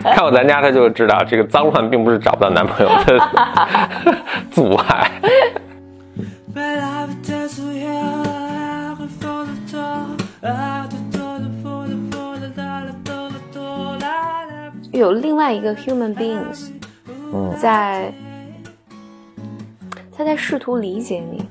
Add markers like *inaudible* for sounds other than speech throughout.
*laughs* 看过咱家他就知道，这个脏乱并不是找不到男朋友的 *laughs* 阻碍。有另外一个 human beings，在他在试图理解你。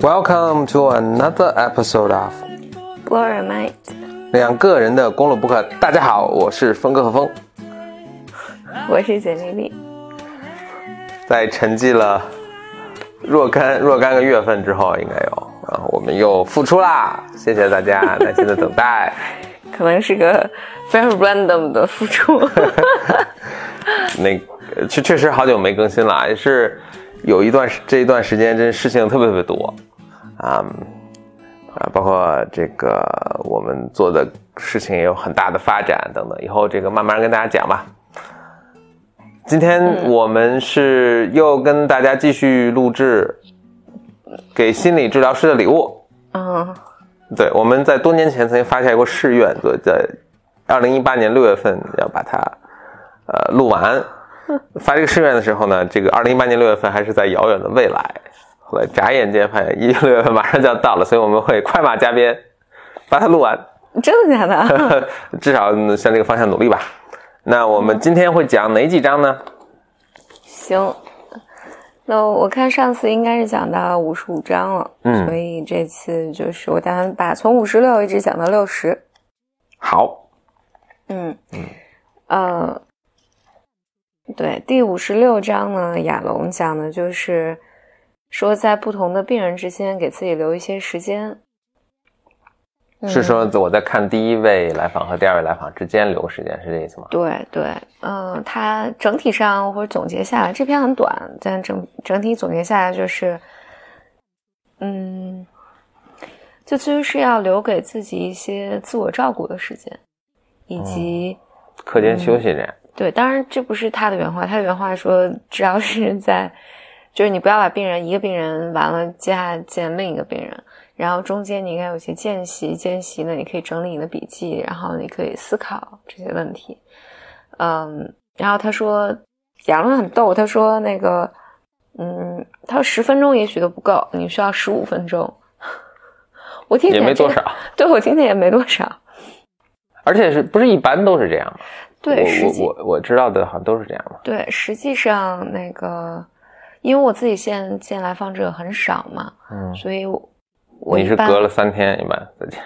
Welcome to another episode of Blow Your Mind。两个人的公路博客。大家好，我是峰哥和峰，我是简丽丽。在沉寂了若干若干个月份之后，应该有啊，我们又复出啦！谢谢大家 *laughs* 耐心的等待。可能是个非常 random 的复出。*laughs* 那确确实好久没更新了，也是有一段这一段时间，真事情特别特别多。啊，啊，包括这个我们做的事情也有很大的发展等等，以后这个慢慢跟大家讲吧。今天我们是又跟大家继续录制给心理治疗师的礼物。嗯，对，我们在多年前曾经发下过誓愿，在二零一八年六月份要把它呃录完。*laughs* 发这个誓愿的时候呢，这个二零一八年六月份还是在遥远的未来。后来眨眼间发现一六月份马上就要到了，所以我们会快马加鞭把它录完。*laughs* 真的假的？*laughs* 至少向这个方向努力吧。那我们今天会讲哪几章呢？行，那我看上次应该是讲到五十五章了，嗯，所以这次就是我打算把从五十六一直讲到六十。好，嗯嗯呃，对，第五十六章呢，亚龙讲的就是。说在不同的病人之间给自己留一些时间，是说我在看第一位来访和第二位来访之间留时间，是这意思吗？对对，嗯，它整体上或者总结下来，这篇很短，但整整体总结下来就是，嗯，就其实是要留给自己一些自我照顾的时间，以及课间休息这样。对，当然这不是他的原话，他的原话说只要是在。就是你不要把病人一个病人完了，接下来见另一个病人，然后中间你应该有些间隙，间隙呢你可以整理你的笔记，然后你可以思考这些问题。嗯，然后他说亚龙很逗，他说那个，嗯，他说十分钟也许都不够，你需要十五分钟。*laughs* 我听也没多少，对我听听也没多少，而且是不是一般都是这样吗？对，我我我知道的好像都是这样嘛。对，实际上那个。因为我自己现见来访者很少嘛，嗯，所以我你是隔了三天一般再见。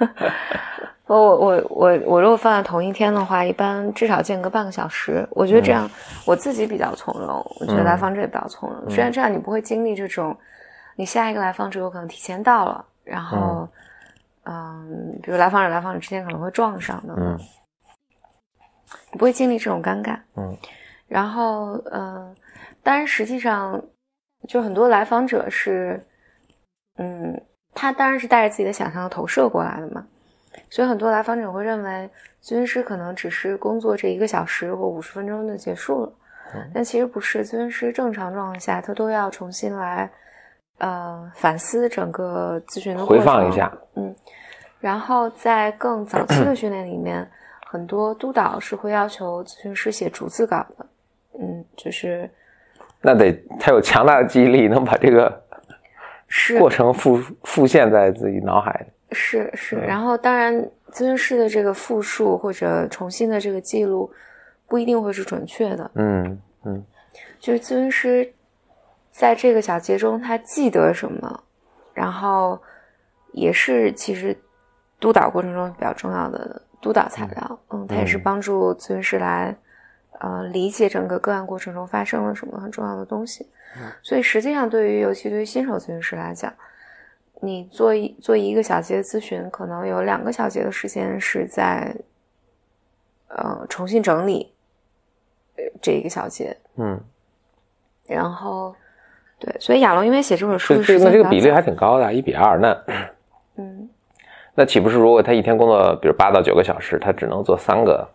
*laughs* 我我我我我如果放在同一天的话，一般至少间隔半个小时。我觉得这样我自己比较从容，我觉得来访者也比较从容。虽然这样你不会经历这种，你下一个来访者有可能提前到了，然后嗯，比如来访者来访者之间可能会撞上的，嗯，你不会经历这种尴尬，嗯，然后嗯。当然，实际上，就很多来访者是，嗯，他当然是带着自己的想象投射过来的嘛，所以很多来访者会认为咨询师可能只是工作这一个小时或五十分钟就结束了，但其实不是，咨询师正常状况下他都要重新来，呃，反思整个咨询的回放一下，嗯，然后在更早期的训练里面，很多督导是会要求咨询师写逐字稿的，嗯，就是。那得他有强大的记忆力，能把这个过程复复现在自己脑海里。是是，然后当然，咨询师的这个复述或者重新的这个记录，不一定会是准确的。嗯嗯，就是咨询师在这个小节中他记得什么，然后也是其实督导过程中比较重要的督导材料。嗯，他也是帮助咨询师来。呃，理解整个个案过程中发生了什么很重要的东西，所以实际上对于尤其对于新手咨询师来讲，你做一做一个小节咨询，可能有两个小节的时间是在呃重新整理这一个小节，嗯，然后对，所以亚龙因为写这本书，那这个比例还挺高的，一比二，那嗯，那岂不是如果他一天工作，比如八到九个小时，他只能做三个？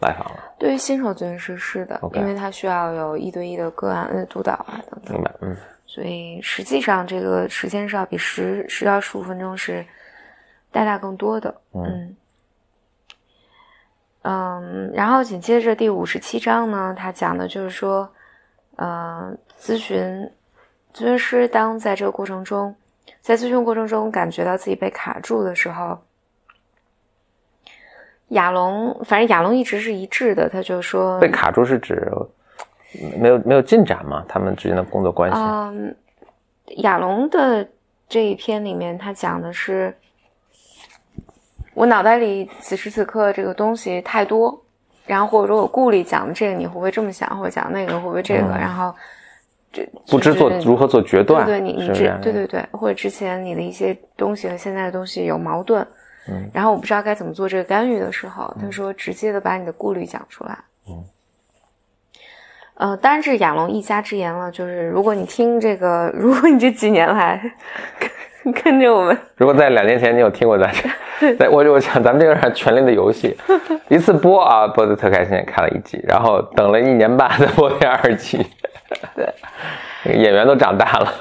来访了。对于新手咨询师是的因为他需要有一对一的个案呃督导啊等等明，白，嗯所以实际上这个时间是要比十十到十五分钟是大大更多的。嗯嗯，然后紧接着第五十七章呢，他讲的就是说，呃，咨询咨询师当在这个过程中，在咨询过程中感觉到自己被卡住的时候，亚龙，反正亚龙一直是一致的，他就说被卡住是指没有没有进展嘛？他们之间的工作关系？嗯，亚龙的这一篇里面，他讲的是我脑袋里此时此刻这个东西太多，然后或者说我顾虑讲的这个你会不会这么想，或者讲那个会不会这个，嗯然后这不知做如何做决断，对对，你你这对对对，或者之前你的一些东西和现在的东西有矛盾，嗯，然后我不知道该怎么做这个干预的时候，他说直接的把你的顾虑讲出来，嗯，呃，当然这是亚龙一家之言了，就是如果你听这个，*laughs* 如果你这几年来 *laughs* 跟跟着我们，*laughs* 如果在两年前你有听过咱这，在我我想咱们这个是《权力的游戏》，一次播啊播的特开心，看了一集，然后等了一年半再播第二集，对，演员都长大了，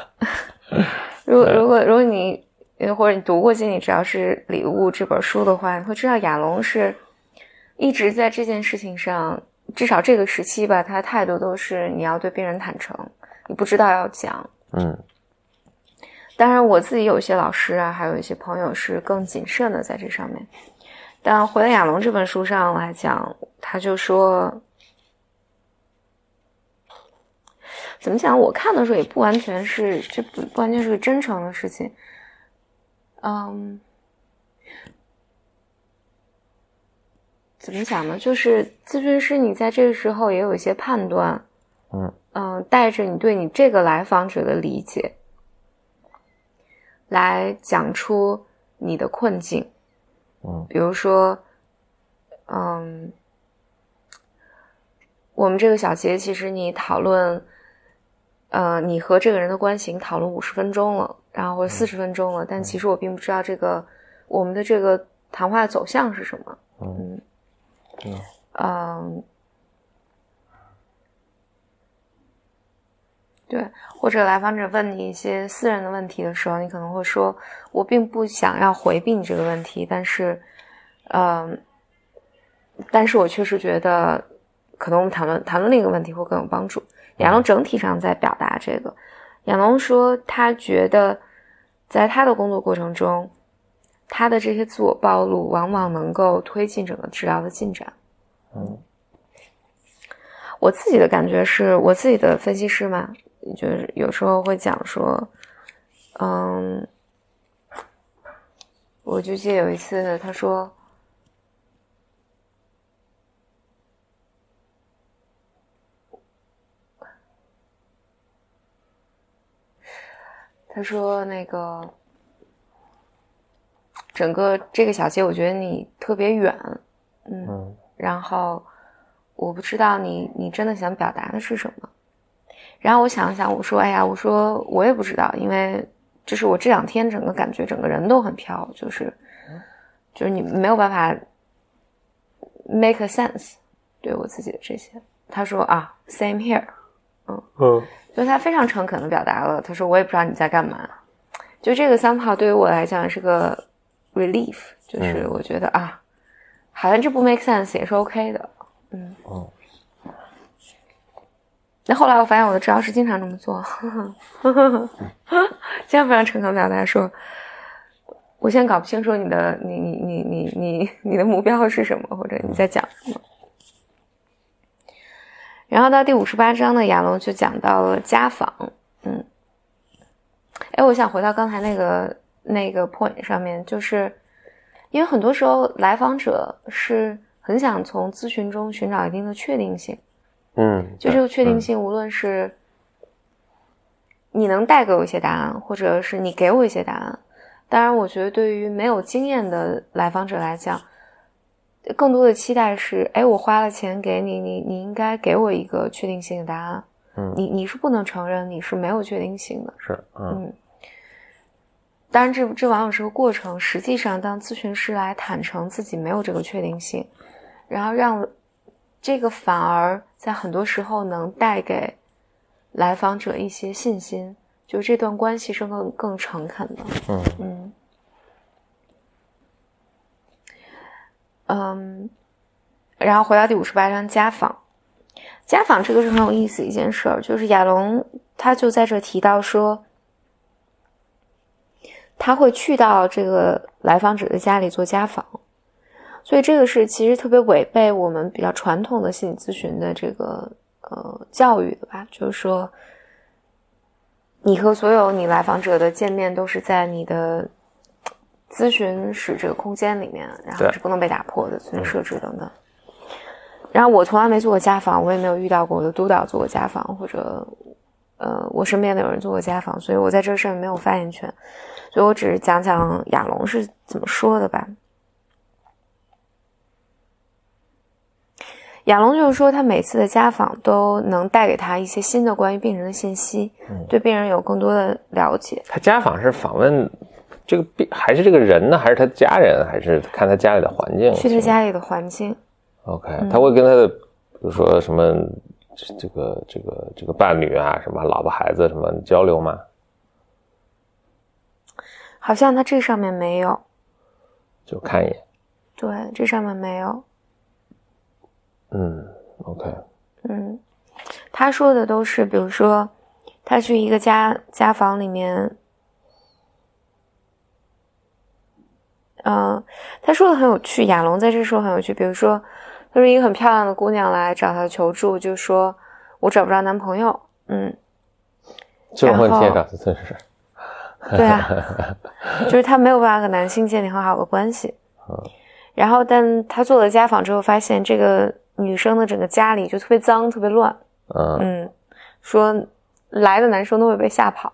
如果如果如果你呃或者你读过《心理治疗师礼物》这本书的话，你会知道亚龙是一直在这件事情上，至少这个时期吧，他的态度都是你要对病人坦诚，你不知道要讲。嗯当然，我自己有一些老师啊，还有一些朋友是更谨慎的在这上面。但回到亚龙这本书上来讲，他就说，怎么讲？我看的时候也不完全是，这不不完全是个真诚的事情。嗯，怎么讲呢？就是咨询师，你在这个时候也有一些判断，嗯嗯，带着你对你这个来访者的理解，来讲出你的困境。嗯比如说，嗯，我们这个小节其实你讨论，呃，你和这个人的关系，你讨论五十分钟了，然后或者四十分钟了，但其实我并不知道这个我们的这个谈话的走向是什么。嗯。嗯。嗯，对，或者来访者问你一些私人的问题的时候，你可能会说：“我并不想要回避你这个问题，但是，嗯，但是我确实觉得，可能我们谈论谈论另一个问题会更有帮助。”然后整体上在表达这个，亚龙说他觉得，在他的工作过程中，他的这些自我暴露往往能够推进整个治疗的进展。嗯我自己的感觉是我自己的分析师嘛，就是有时候会讲说，嗯，我就记得有一次他说，他说那个整个这个小节，我觉得你特别远，嗯，嗯然后我不知道你你真的想表达的是什么。然后我想了想，我说：“哎呀，我说我也不知道，因为就是我这两天整个感觉整个人都很飘，就是就是你没有办法 make a sense 对我自己的这些。”他说：“啊，same here。”嗯就他非常诚恳的表达了，他说我也不知道你在干嘛。就这个 somehow 对于我来讲是个 relief，就是嗯我觉得、啊，好像这不 make sense 也是 OK 的。嗯，嗯那后来我发现我的治疗师经常这么做，*laughs* 经常非常诚恳地表达说，我现在搞不清楚你的你你你你你你的目标是什么，或者你在讲什么。然后到第五十八章呢，亚龙就讲到了家访，嗯，哎，我想回到刚才那个那个 point 上面，就是因为很多时候来访者是很想从咨询中寻找一定的确定性，嗯，就这个确定性，无论是你能带给我一些答案，或者是你给我一些答案。当然，我觉得对于没有经验的来访者来讲，更多的期待是：哎，我花了钱给你，你你应该给我一个确定性的答案。嗯你你是不能承认你是没有确定性的。是嗯嗯，当然这这往往是个过程。实际上，当咨询师来坦诚自己没有这个确定性，然后让这个反而在很多时候能带给来访者一些信心，就这段关系是更更诚恳的。嗯嗯嗯，然后回到第五十八章家访，家访这个是很有意思一件事儿，就是亚龙他就在这提到说，他会去到这个来访者的家里做家访，所以这个是其实特别违背我们比较传统的心理咨询的这个呃教育的吧，就是说，你和所有你来访者的见面都是在你的。咨询室这个空间里面，然后是不能被打破的，存在设置等等。然后我从来没做过家访，我也没有遇到过我的督导做过家访，或者呃，我身边的有人做过家访，所以我在这上面没有发言权。所以我只是讲讲亚龙是怎么说的吧。亚龙就是说，他每次的家访都能带给他一些新的关于病人的信息，对病人有更多的了解。他家访是访问。这个病还是这个人呢？还是他家人？还是看他家里的环境？去他家里的环境。OK，他会跟他的，比如说什么，这个这个这个伴侣啊，什么老婆孩子什么交流吗？好像他这上面没有。就看一眼。对，这上面没有。嗯，OK。嗯，他说的都是，比如说，他去一个家家访里面。嗯，他说的很有趣。亚龙在这说很有趣，比如说，他说一个很漂亮的姑娘来找他求助，就说我找不着男朋友。嗯，这种问题也找的真是。对啊，*laughs* 就是他没有办法和男性建立很好的关系。嗯，然后但他做了家访之后，发现这个女生的整个家里就特别脏、特别乱。嗯嗯，说来的男生都会被吓跑，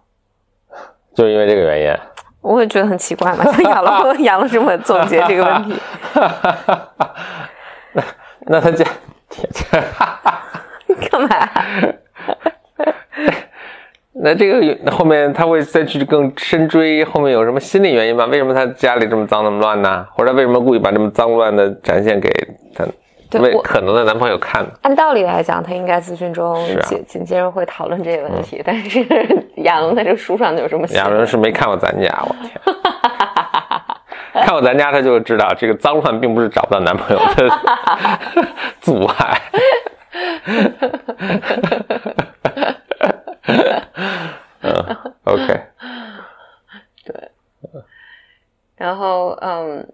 就是因为这个原因。我也觉得很奇怪嘛，像 *laughs* 养了养了这么总结这个问题。那 *laughs* 那他家，*laughs* 干嘛？那这个后面他会再去更深追，后面有什么心理原因吗？为什么他家里这么脏那么乱呢？或者为什么故意把这么脏乱的展现给他？为可能的男朋友看。按道理来讲，他应该咨询中紧紧接着会讨论这个问题。但是亚龙在这书上有什么？亚龙是没看过咱家，我天！看过咱家，他就知道这个脏乱并不是找不到男朋友的 *laughs* 阻碍。嗯，OK。*laughs* 对。然后，嗯，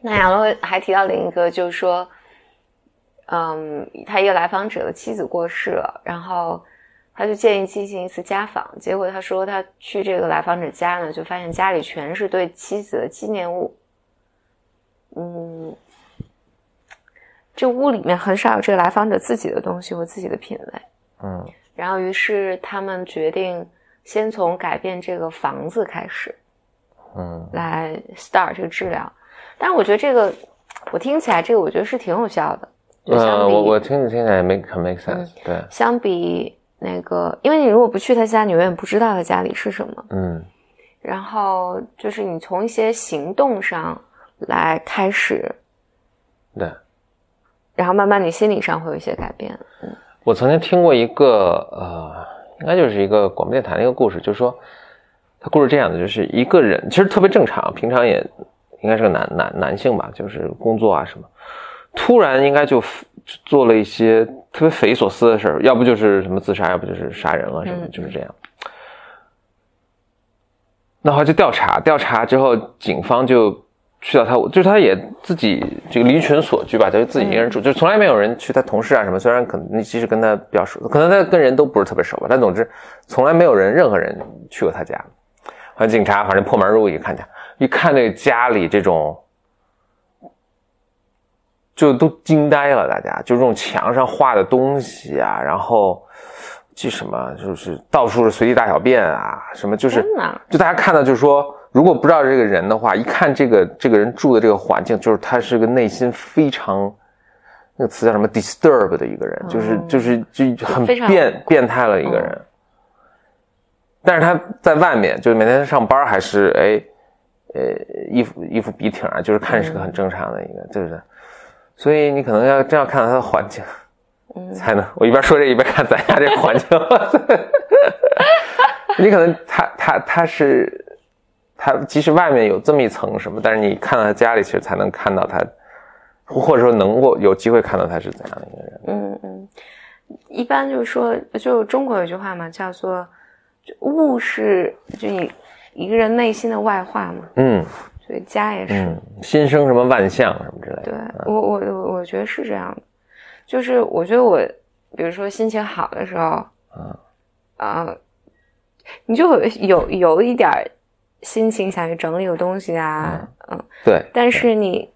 那亚龙还提到另一个，就是说。嗯，他一个来访者的妻子过世了，然后他就建议进行一次家访。结果他说他去这个来访者家呢，就发现家里全是对妻子的纪念物。嗯，这屋里面很少有这个来访者自己的东西或自己的品味。嗯，然后于是他们决定先从改变这个房子开始，嗯，来 start 这个治疗。但是我觉得这个，我听起来这个我觉得是挺有效的。呃，我我听着听起来没很 make sense。对，相比那个，因为你如果不去他家，你永远不知道他家里是什么。嗯。然后就是你从一些行动上来开始。对。然后慢慢你心理上会有一些改变。嗯。我曾经听过一个呃，应该就是一个广播电台的一个故事，就是说，他故事这样的，就是一个人其实特别正常，平常也应该是个男男男性吧，就是工作啊什么。突然应该就做了一些特别匪夷所思的事儿，要不就是什么自杀，要不就是杀人了什么，就是这样。那后就调查，调查之后，警方就去到他，就是他也自己这个离群所居吧，他就是自己一个人住，就从来没有人去他同事啊什么。虽然可能其实跟他比较熟，可能他跟人都不是特别熟吧，但总之从来没有人任何人去过他家。反正警察反正破门入一看见，一看那个家里这种。就都惊呆了，大家就这种墙上画的东西啊，然后这什么，就是到处是随地大小便啊，什么就是，就大家看到就是说，如果不知道这个人的话，一看这个这个人住的这个环境，就是他是个内心非常那个词叫什么 disturb 的一个人，就是就是就很变变态了一个人。但是他在外面，就是每天上班还是哎，呃，衣服衣服笔挺啊，就是看是个很正常的一个，就是。所以你可能要这样看到它的环境，嗯才能。我一边说这一边看咱家这环境，*laughs* 你可能他他他是他，即使外面有这么一层什么，但是你看到他家里，其实才能看到他，或者说能够有机会看到他是怎样的一个人。嗯嗯，一般就是说，就中国有句话嘛，叫做物是就你一个人内心的外化嘛，嗯家也是。嗯，心生什么万象什么之类的。对我我我我觉得是这样的，就是我觉得我比如说心情好的时候，嗯啊、你就有有有一点心情想去整理个东西啊，嗯，对，但是你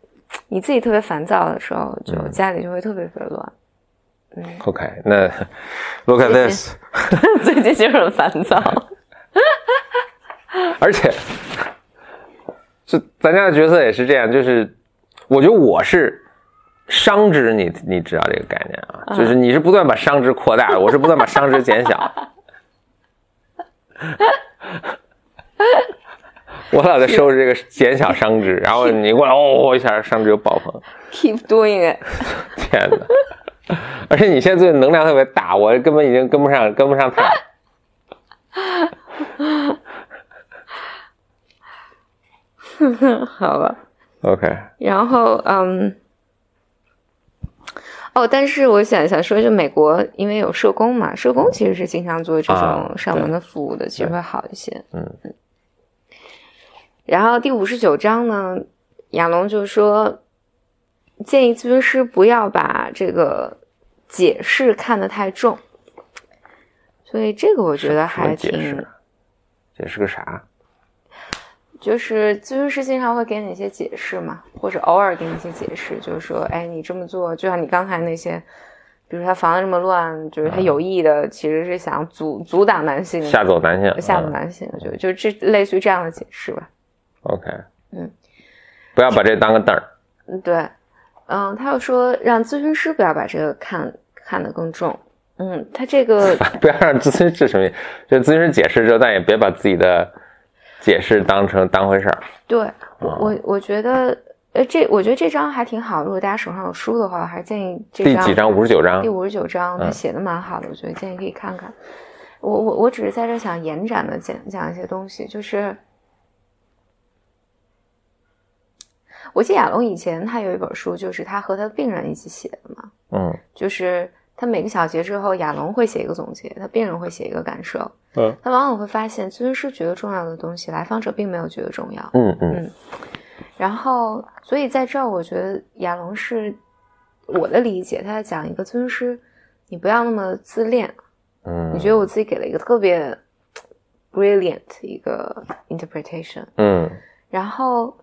你自己特别烦躁的时候，就嗯家里就会特别特别乱。嗯 OK，那 *laughs* look at this，*laughs* 最近就很烦躁。*laughs* 而且，就咱家的角色也是这样，就是我觉得我是商值，你你知道这个概念啊，就是你是不断把商值扩大，我是不断把商值减小。*laughs* 我老在收拾这个减小商值，然后你过来哦一下商值就爆棚，Keep doing it。*laughs* 天哪！而且你现在最近能量特别大，我根本已经跟不上，跟不上他。*laughs* 好吧。OK，然后，嗯，哦，但是我想想说，就美国因为有社工嘛，社工其实是经常做这啊种上门的服务的，其实会好一些。嗯嗯然后第五十九章呢，亚龙就说，建议咨询师不要把这个解释看得太重。所以这个我觉得还挺解释，解释个啥？就是咨询师经常会给你一些解释嘛，或者偶尔给你一些解释，就是说，哎，你这么做，就像你刚才那些，比如他房子这么乱，就是他有意的，其实是想阻阻挡男性，吓走男性，吓走嗯。男性，就就这类似于这样的解释吧。OK，嗯，不要把这当个凳儿。嗯，对，嗯，他又说让咨询师不要把这个看看得更重，嗯，他这个 *laughs* 不要让咨询师什么就咨询师解释之后，但也别把自己的解释当成当回事儿。对我我我觉得，呃，这我觉得这张还挺好，如果大家手上有书的话，我还是建议这张第几章？五十九章第。五十九章，他嗯写的蛮好的，我觉得建议可以看看。我我我只是在这想延展的讲讲一些东西，就是我记得亚龙以前他有一本书，就是他和他的病人一起写的嘛，嗯就是他每个小节之后，亚龙会写一个总结，他病人会写一个感受，嗯他往往会发现咨询师觉得重要的东西，来访者并没有觉得重要。嗯嗯然后，所以在这儿，我觉得亚龙是我的理解，他在讲一个咨询师，你不要那么自恋。嗯，你觉得我自己给了一个特别 brilliant 一个 interpretation，嗯然后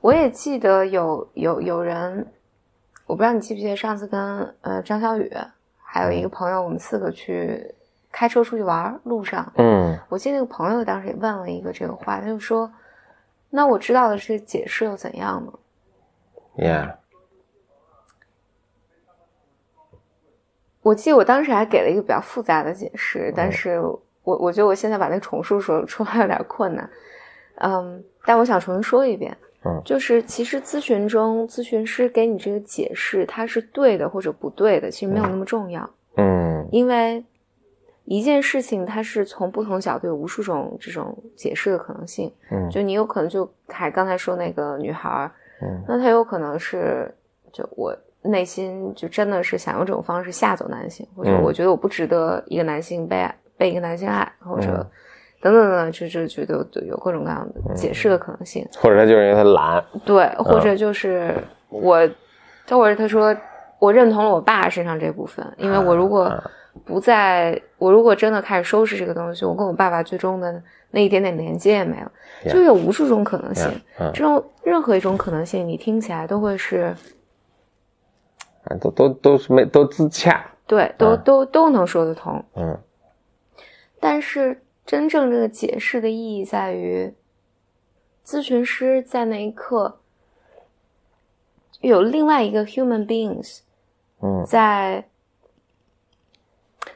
我也记得有有有人，我不知道你记不记得上次跟呃张小雨还有一个朋友，我们四个去开车出去玩，路上，嗯。我记得那个朋友当时也问了一个这个话，他就说：“那我知道的是解释又怎样呢？” Yeah，我记得我当时还给了一个比较复杂的解释，但是我我觉得我现在把那个重述说出来有点困难，嗯，但我想重新说一遍，嗯。就是其实咨询中咨询师给你这个解释，它是对的或者不对的，其实没有那么重要，嗯。因为一件事情它是从不同角度有无数种这种解释的可能性，嗯。就你有可能就还刚才说那个女孩儿，嗯。那她有可能是就我内心就真的是想用这种方式吓走男性，或者嗯。我觉得我不值得一个男性被爱被一个男性爱，或者嗯等等等等，就就觉得有有各种各样的解释的可能性。或者他就是因为他懒。对，或者就是我，他或者他说我认同了我爸身上这部分，因为我如果啊不在，我如果真的开始收拾这个东西，我跟我爸爸最终的那一点点连接也没了，就有无数种可能性。嗯这种任何一种可能性，你听起来都会是啊，都都都是没都自洽。对，都、嗯都都能说得通。嗯但是真正这个解释的意义在于，咨询师在那一刻有另外一个 human beings 嗯在，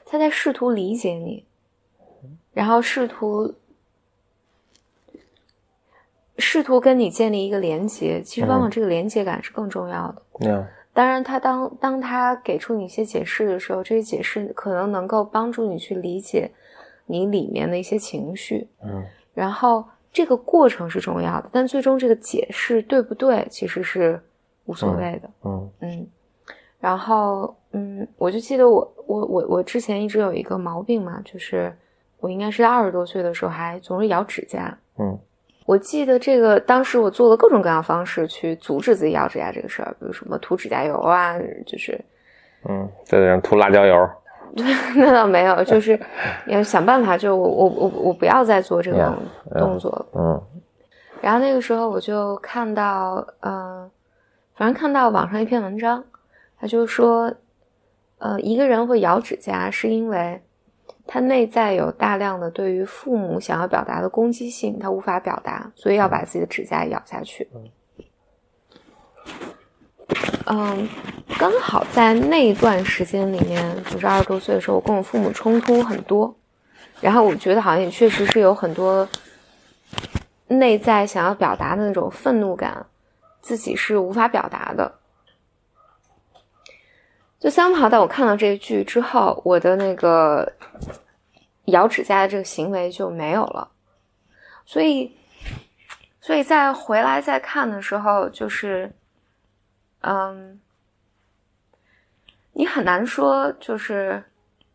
他在试图理解你，然后试图试图跟你建立一个连接。其实往往这个连接感是更重要的。，Yeah，当然，他当当他给出你一些解释的时候，这些解释可能能够帮助你去理解你里面的一些情绪。嗯然后这个过程是重要的，但最终这个解释对不对，其实是无所谓的。嗯嗯，然后嗯，我就记得我我我我之前一直有一个毛病嘛，就是我应该是在二十多岁的时候还总是咬指甲。嗯我记得这个当时我做了各种各样的方式去阻止自己咬指甲这个事儿，比如什么涂指甲油啊，就是嗯，在这涂辣椒油。*laughs* 那倒没有，就是要想办法，就我我我我不要再做这种动作了。嗯然后那个时候我就看到，嗯、反正看到网上一篇文章，他就说，呃，一个人会咬指甲是因为他内在有大量的对于父母想要表达的攻击性，他无法表达，所以要把自己的指甲咬下去。嗯，嗯刚好在那一段时间里面，就是二十多岁的时候，我跟我父母冲突很多，然后我觉得好像也确实是有很多内在想要表达的那种愤怒感，自己是无法表达的。就相跑，在我看到这个剧之后，我的那个咬指甲的这个行为就没有了，所以，所以在回来再看的时候，就是，嗯，你很难说，就是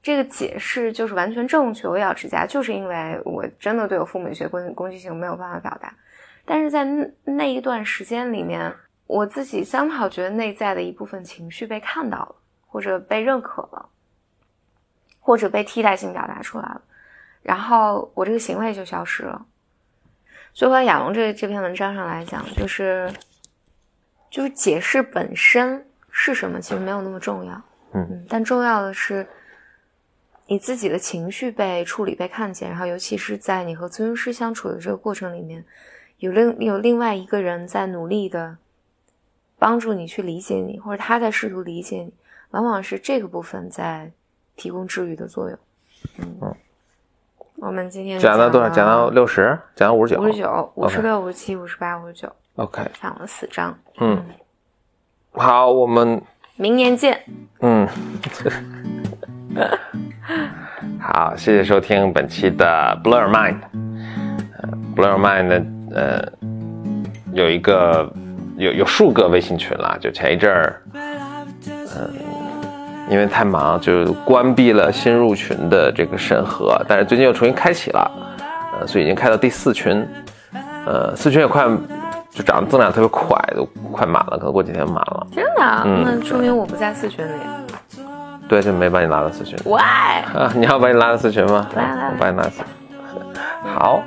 这个解释就是完全正确。我咬指甲就是因为我真的对我父母有些攻攻击性没有办法表达，但是在那一段时间里面，我自己刚好觉得内在的一部分情绪被看到了，或者被认可了，或者被替代性表达出来了，然后我这个行为就消失了。所以回到亚龙这这篇文章上来讲，就是就是解释本身是什么，其实没有那么重要。嗯但重要的是你自己的情绪被处理、被看见，然后尤其是在你和咨询师相处的这个过程里面，有另有另外一个人在努力的帮助你去理解你，或者他在试图理解你，往往是这个部分在提供治愈的作用。嗯，嗯我们今天讲到多少？讲到六十？讲到五十九？五十九、五十六、五十七、五十八、五十九，OK，讲了四章。嗯，好，我们明年见。嗯，*laughs* 好，谢谢收听本期的 Blur Mind。呃，Blur Mind 呢，呃，有一个有有数个微信群了，就前一阵儿，嗯、因为太忙，就关闭了新入群的这个审核，但是最近又重新开启了，呃，所以已经开到第四群，呃，四群也快就涨得增长特别快，都快满了，可能过几天满了。真的啊？嗯那说明我不在四群里。对，就没把你拉到四群。Why？啊，*laughs* 你要把你拉到四群吗？来来来我把你拉到四群。好，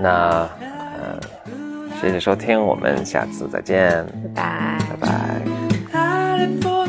那呃，谢谢收听，我们下次再见，拜拜。拜拜。